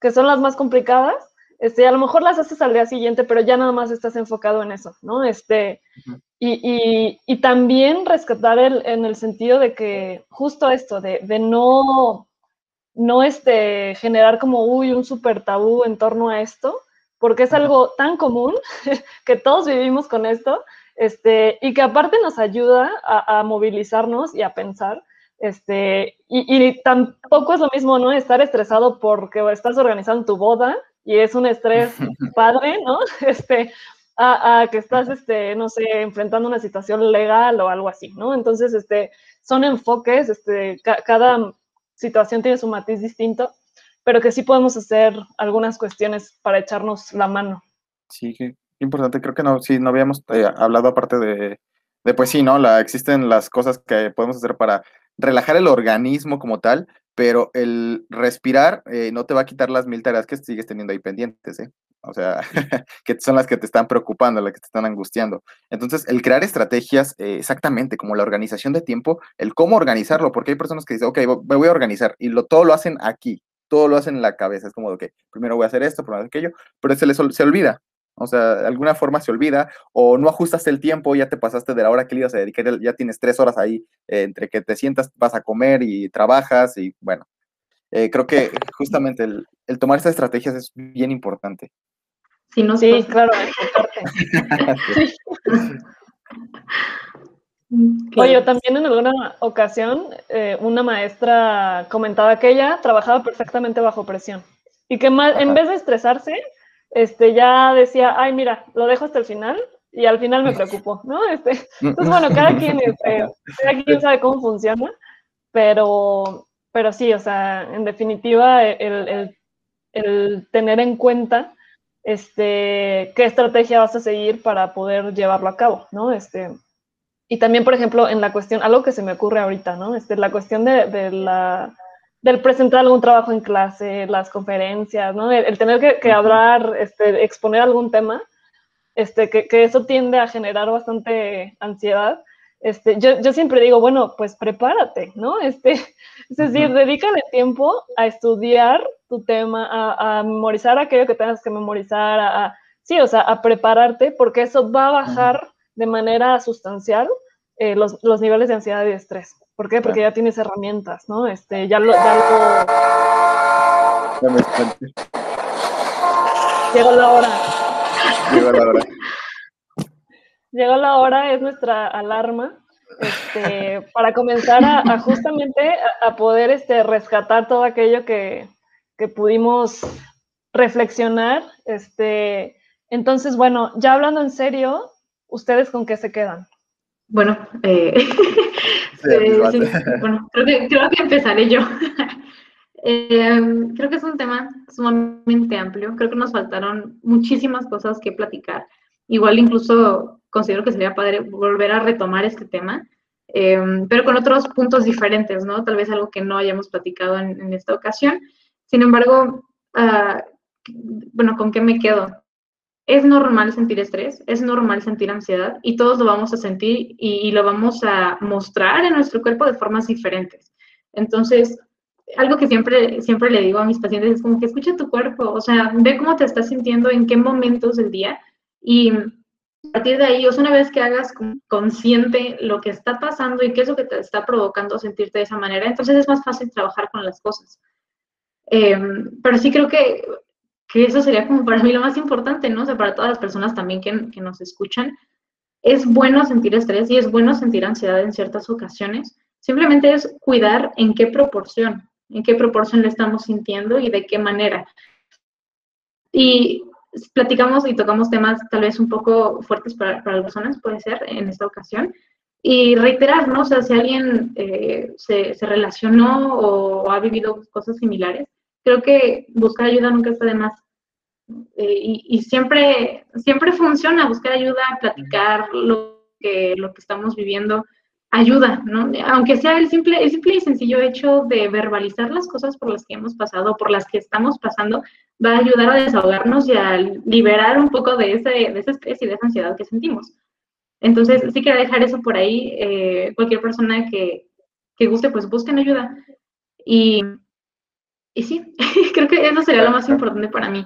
que son las más complicadas, este, a lo mejor las haces al día siguiente, pero ya nada más estás enfocado en eso, ¿no? Este, y, y, y, también rescatar el, en el sentido de que justo esto, de, de no no este, generar como, uy, un súper tabú en torno a esto, porque es algo tan común que todos vivimos con esto, este, y que aparte nos ayuda a, movilizarnos y a pensar. Este, y, tampoco es lo mismo, ¿no? Estar estresado porque estás organizando tu boda y es un estrés padre, ¿no? Este, a, que estás, este, no sé, enfrentando una situación legal o algo así, ¿no? Entonces, este, son enfoques, este, cada situación tiene su matiz distinto, pero que sí podemos hacer algunas cuestiones para echarnos la mano. Sí, qué importante. Creo que no, sí, no habíamos eh, hablado aparte de, de, pues sí, ¿no? La, existen las cosas que podemos hacer para relajar el organismo como tal, pero el respirar eh, no te va a quitar las mil tareas que sigues teniendo ahí pendientes, ¿eh? O sea, que son las que te están preocupando, las que te están angustiando. Entonces, el crear estrategias, eh, exactamente como la organización de tiempo, el cómo organizarlo, porque hay personas que dicen, ok, me voy a organizar, y lo, todo lo hacen aquí, todo lo hacen en la cabeza, es como, que primero voy a hacer esto, primero aquello, pero se les se olvida. O sea, de alguna forma se olvida, o no ajustaste el tiempo, ya te pasaste de la hora que le ibas a dedicar, ya tienes tres horas ahí eh, entre que te sientas, vas a comer y trabajas, y bueno, eh, creo que justamente el, el tomar estas estrategias es bien importante sí, claro, Oye, también en alguna ocasión eh, una maestra comentaba que ella trabajaba perfectamente bajo presión y que en vez de estresarse, este, ya decía, ay, mira, lo dejo hasta el final y al final me preocupó, ¿no? Este, entonces, bueno, cada quien, este, cada quien sabe cómo funciona, pero, pero sí, o sea, en definitiva, el, el, el tener en cuenta este, qué estrategia vas a seguir para poder llevarlo a cabo, ¿no? Este, y también, por ejemplo, en la cuestión, algo que se me ocurre ahorita, ¿no? Este, la cuestión de, de la, del presentar algún trabajo en clase, las conferencias, ¿no? El, tener que, que, hablar, este, exponer algún tema, este, que, que, eso tiende a generar bastante ansiedad. Este, yo, yo, siempre digo, bueno, pues prepárate, ¿no? Este, es decir, dedícale tiempo a estudiar tu tema, a, a, memorizar aquello que tengas que memorizar, a, a, sí, o sea, a prepararte, porque eso va a bajar de manera sustancial eh, los, los, niveles de ansiedad y de estrés. ¿Por qué? Porque ya tienes herramientas, ¿no? Este, ya lo, ya lo... Llegó la hora. Llegó la hora. Llegó la hora, es nuestra alarma. Este, para comenzar a, a justamente a, a, poder este, rescatar todo aquello que, que pudimos reflexionar. Este, entonces, bueno, ya hablando en serio, ¿ustedes con qué se quedan? Bueno, eh, sí, sí, bueno creo, que, creo que empezaré yo. eh, creo que es un tema sumamente amplio. Creo que nos faltaron muchísimas cosas que platicar. Igual incluso considero que sería padre volver a retomar este tema, eh, pero con otros puntos diferentes, ¿no? Tal vez algo que no hayamos platicado en, en esta ocasión. Sin embargo, uh, bueno, ¿con qué me quedo? es normal sentir estrés, es normal sentir ansiedad y todos lo vamos a sentir y, y, lo vamos a mostrar en nuestro cuerpo de formas diferentes. Entonces, algo que siempre, siempre le digo a mis pacientes es como que escucha tu cuerpo, o sea, ve cómo te estás sintiendo, en qué momentos del día y partir de ahí, o sea, una vez que hagas consciente lo que está pasando y qué es lo que te está provocando sentirte de esa manera, entonces es más fácil trabajar con las cosas. Eh, pero sí creo que que eso sería como para mí lo más importante, ¿no? O sea, para todas las personas también que, que, nos escuchan, es bueno sentir estrés y es bueno sentir ansiedad en ciertas ocasiones. Simplemente es cuidar en qué proporción, en qué proporción le estamos sintiendo y de qué manera. Y platicamos y tocamos temas tal vez un poco fuertes para, para personas, puede ser, en esta ocasión. Y reiterar, ¿no? O sea, si alguien eh, se, se relacionó o, o ha vivido cosas similares, creo que buscar ayuda nunca está de más. Eh, y, y, siempre, siempre funciona buscar ayuda, platicar lo que, lo que estamos viviendo, ayuda, ¿no? Aunque sea el simple, el simple y sencillo hecho de verbalizar las cosas por las que hemos pasado, por las que estamos pasando, va a ayudar a desahogarnos y a liberar un poco de ese, de ese estrés y de esa ansiedad que sentimos. Entonces, sí quiero dejar eso por ahí. Eh, cualquier persona que, que guste, pues busquen ayuda. Y, y sí, creo que eso sería lo más importante para mí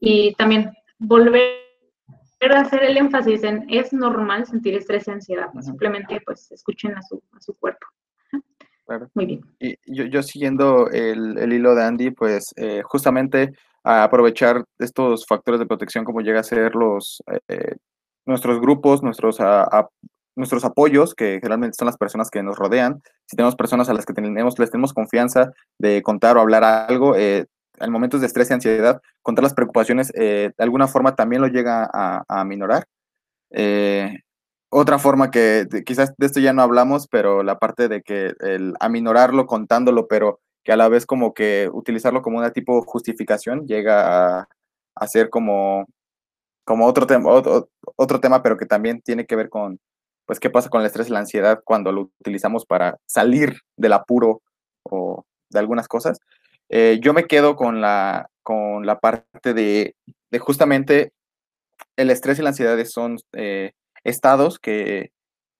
y también volver a hacer el énfasis en es normal sentir estrés y ansiedad, simplemente pues escuchen a su, a su cuerpo. Claro. Muy bien. Y yo, yo siguiendo el, el, hilo de Andy, pues eh, justamente a aprovechar estos factores de protección como llega a ser los eh, nuestros grupos, nuestros, a, a, nuestros apoyos, que generalmente son las personas que nos rodean. Si tenemos personas a las que tenemos, les tenemos confianza de contar o hablar algo, eh, en momentos de estrés y ansiedad, contra las preocupaciones, eh, de alguna forma también lo llega a, a minorar. Eh, otra forma que quizás de esto ya no hablamos, pero la parte de que el aminorarlo contándolo, pero que a la vez como que utilizarlo como una tipo justificación llega a, a ser como, como otro, tema, otro, otro tema, pero que también tiene que ver con, pues, qué pasa con el estrés y la ansiedad cuando lo utilizamos para salir del apuro o de algunas cosas. Eh, yo me quedo con la, con la parte de, de, justamente el estrés y la ansiedad son eh, estados que,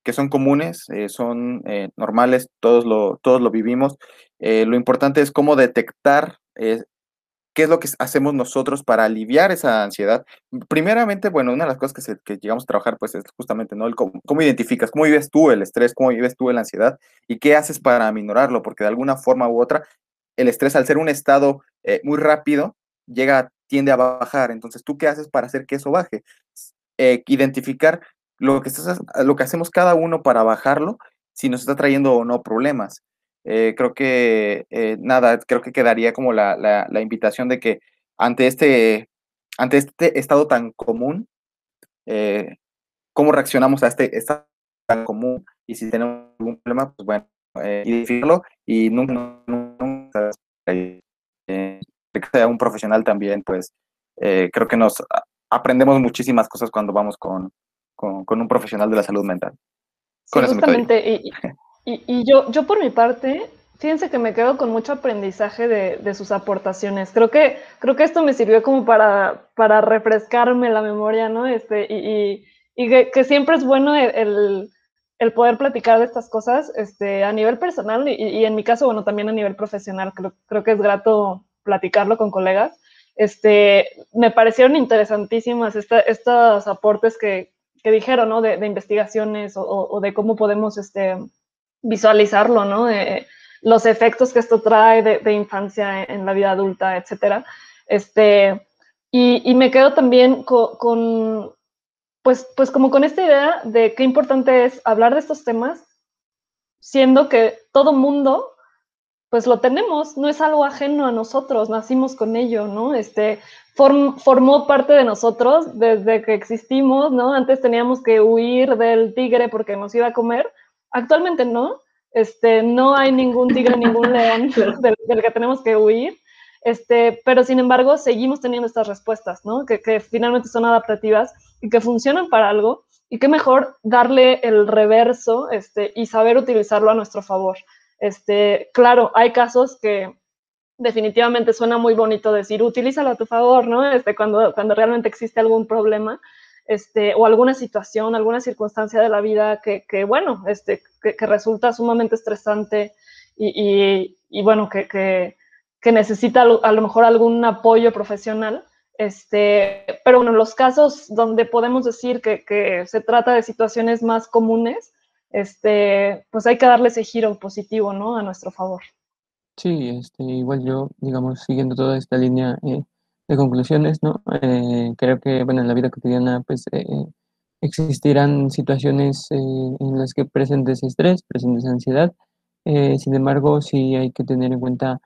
que, son comunes, eh, son eh, normales, todos lo, todos lo vivimos. Eh, lo importante es cómo detectar qué es lo que hacemos nosotros para aliviar esa ansiedad. Primeramente, bueno, una de las cosas que, llegamos a trabajar pues es justamente, ¿no? El cómo, identificas, cómo vives tú el estrés, cómo vives tú la ansiedad y qué haces para aminorarlo, porque de alguna forma u otra el estrés al ser un estado muy rápido, llega, tiende a bajar. Entonces, ¿tú qué haces para hacer que eso baje? Identificar lo que, estás, lo que hacemos cada uno para bajarlo, si nos está trayendo o no problemas. Eh, creo que, eh, nada, creo que quedaría como la, la, la, invitación de que ante este, ante este estado tan común, eh, ¿cómo reaccionamos a este estado tan común? Y si tenemos algún problema, pues bueno, identificarlo y nunca, nunca eh, que sea un profesional también, pues eh, creo que nos aprendemos muchísimas cosas cuando vamos con, con, un profesional de la salud mental. Sí, justamente, y, y, y, yo, yo por mi parte, fíjense que me quedo con mucho aprendizaje de, de, sus aportaciones. Creo que, creo que esto me sirvió como para, para refrescarme la memoria, ¿no? Este, y, y que, que, siempre es bueno el, el, poder platicar de estas cosas este, a nivel personal y, en mi caso, bueno, también a nivel profesional. Creo, creo que es grato platicarlo con colegas. Este, me parecieron interesantísimas estos aportes que, que dijeron, ¿no? De, investigaciones o, de cómo podemos este, visualizarlo, ¿no? De, los efectos que esto trae de, infancia en, la vida adulta, etcétera. Este, y, y me quedo también con, con, pues, pues como con esta idea de qué importante es hablar de estos temas, siendo que todo mundo pues lo tenemos, no es algo ajeno a nosotros, nacimos con ello, ¿no? Este, formó parte de nosotros desde que existimos, ¿no? Antes teníamos que huir del tigre porque nos iba a comer, actualmente no, este, no hay ningún tigre, ningún león del, que tenemos que huir, este, pero sin embargo seguimos teniendo estas respuestas, ¿no? Que, que finalmente son adaptativas y que funcionan para algo, y qué mejor darle el reverso este, y saber utilizarlo a nuestro favor. Este, claro, hay casos que definitivamente suena muy bonito decir, utilízalo a tu favor, ¿no? Este, cuando, cuando realmente existe algún problema, este, o alguna situación, alguna circunstancia de la vida que, que bueno, este, que, que, resulta sumamente estresante y, y, y bueno, que, que, necesita a lo mejor algún apoyo profesional. Este, pero bueno, en los casos donde podemos decir que, se trata de situaciones más comunes, este, pues hay que darle ese giro positivo, ¿no? A nuestro favor. Sí, este, igual yo, digamos, siguiendo toda esta línea eh, de conclusiones, ¿no? Eh, creo que, bueno, en la vida cotidiana, pues, eh, existirán situaciones en las que presentes estrés, presentes ansiedad. sin embargo, sí hay que tener en cuenta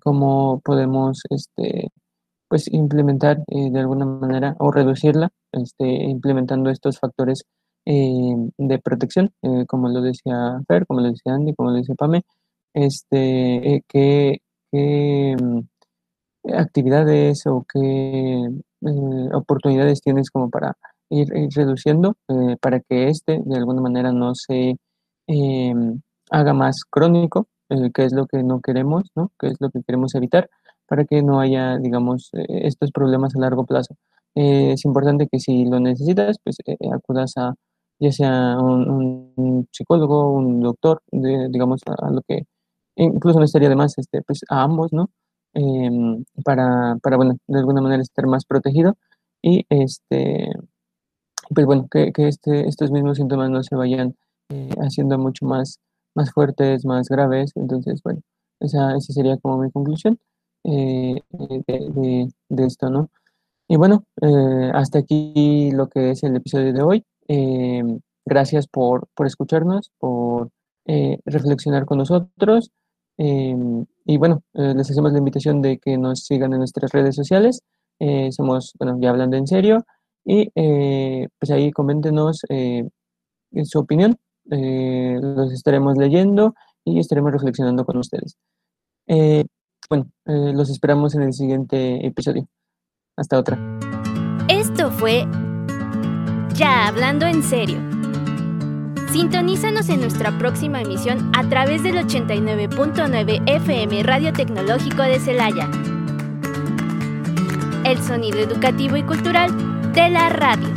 cómo podemos, este, pues, implementar de alguna manera o reducirla, este, implementando estos factores de protección, como lo decía Fer, como lo decía Andy, como lo decía Pame, este, que, que mm, actividades o qué eh, oportunidades tienes como para ir, reduciendo eh, para que este de alguna manera no se em, haga más crónico, eh, que es lo que no queremos, ¿no? que es lo que queremos evitar, para que no haya, digamos, estos problemas a largo plazo. es importante que si lo necesitas, pues acudas a ya sea un, psicólogo, un doctor, digamos, a, lo que incluso no estaría de más, este, pues a ambos, ¿no? Em, para, para, bueno, de alguna manera estar más protegido y este, pues bueno, que, que este, estos mismos síntomas no se vayan eh, haciendo mucho más, más fuertes, más graves. Entonces, bueno, esa, esa sería como mi conclusión eh, de, de, esto, ¿no? Y bueno, eh, hasta aquí lo que es el episodio de hoy. Em, gracias por, por escucharnos, por reflexionar con nosotros. Em, y bueno, eh, les hacemos la invitación de que nos sigan en nuestras redes sociales. Eh, somos, bueno, ya hablando en serio. Y eh, pues ahí coméntenos su opinión. los estaremos leyendo y estaremos reflexionando con ustedes. bueno, los esperamos en el siguiente episodio. Hasta otra. Esto fue ya hablando en serio. Sintonízanos en nuestra próxima emisión a través del 89.9 FM Radio Tecnológico de Celaya. El sonido educativo y cultural de la radio.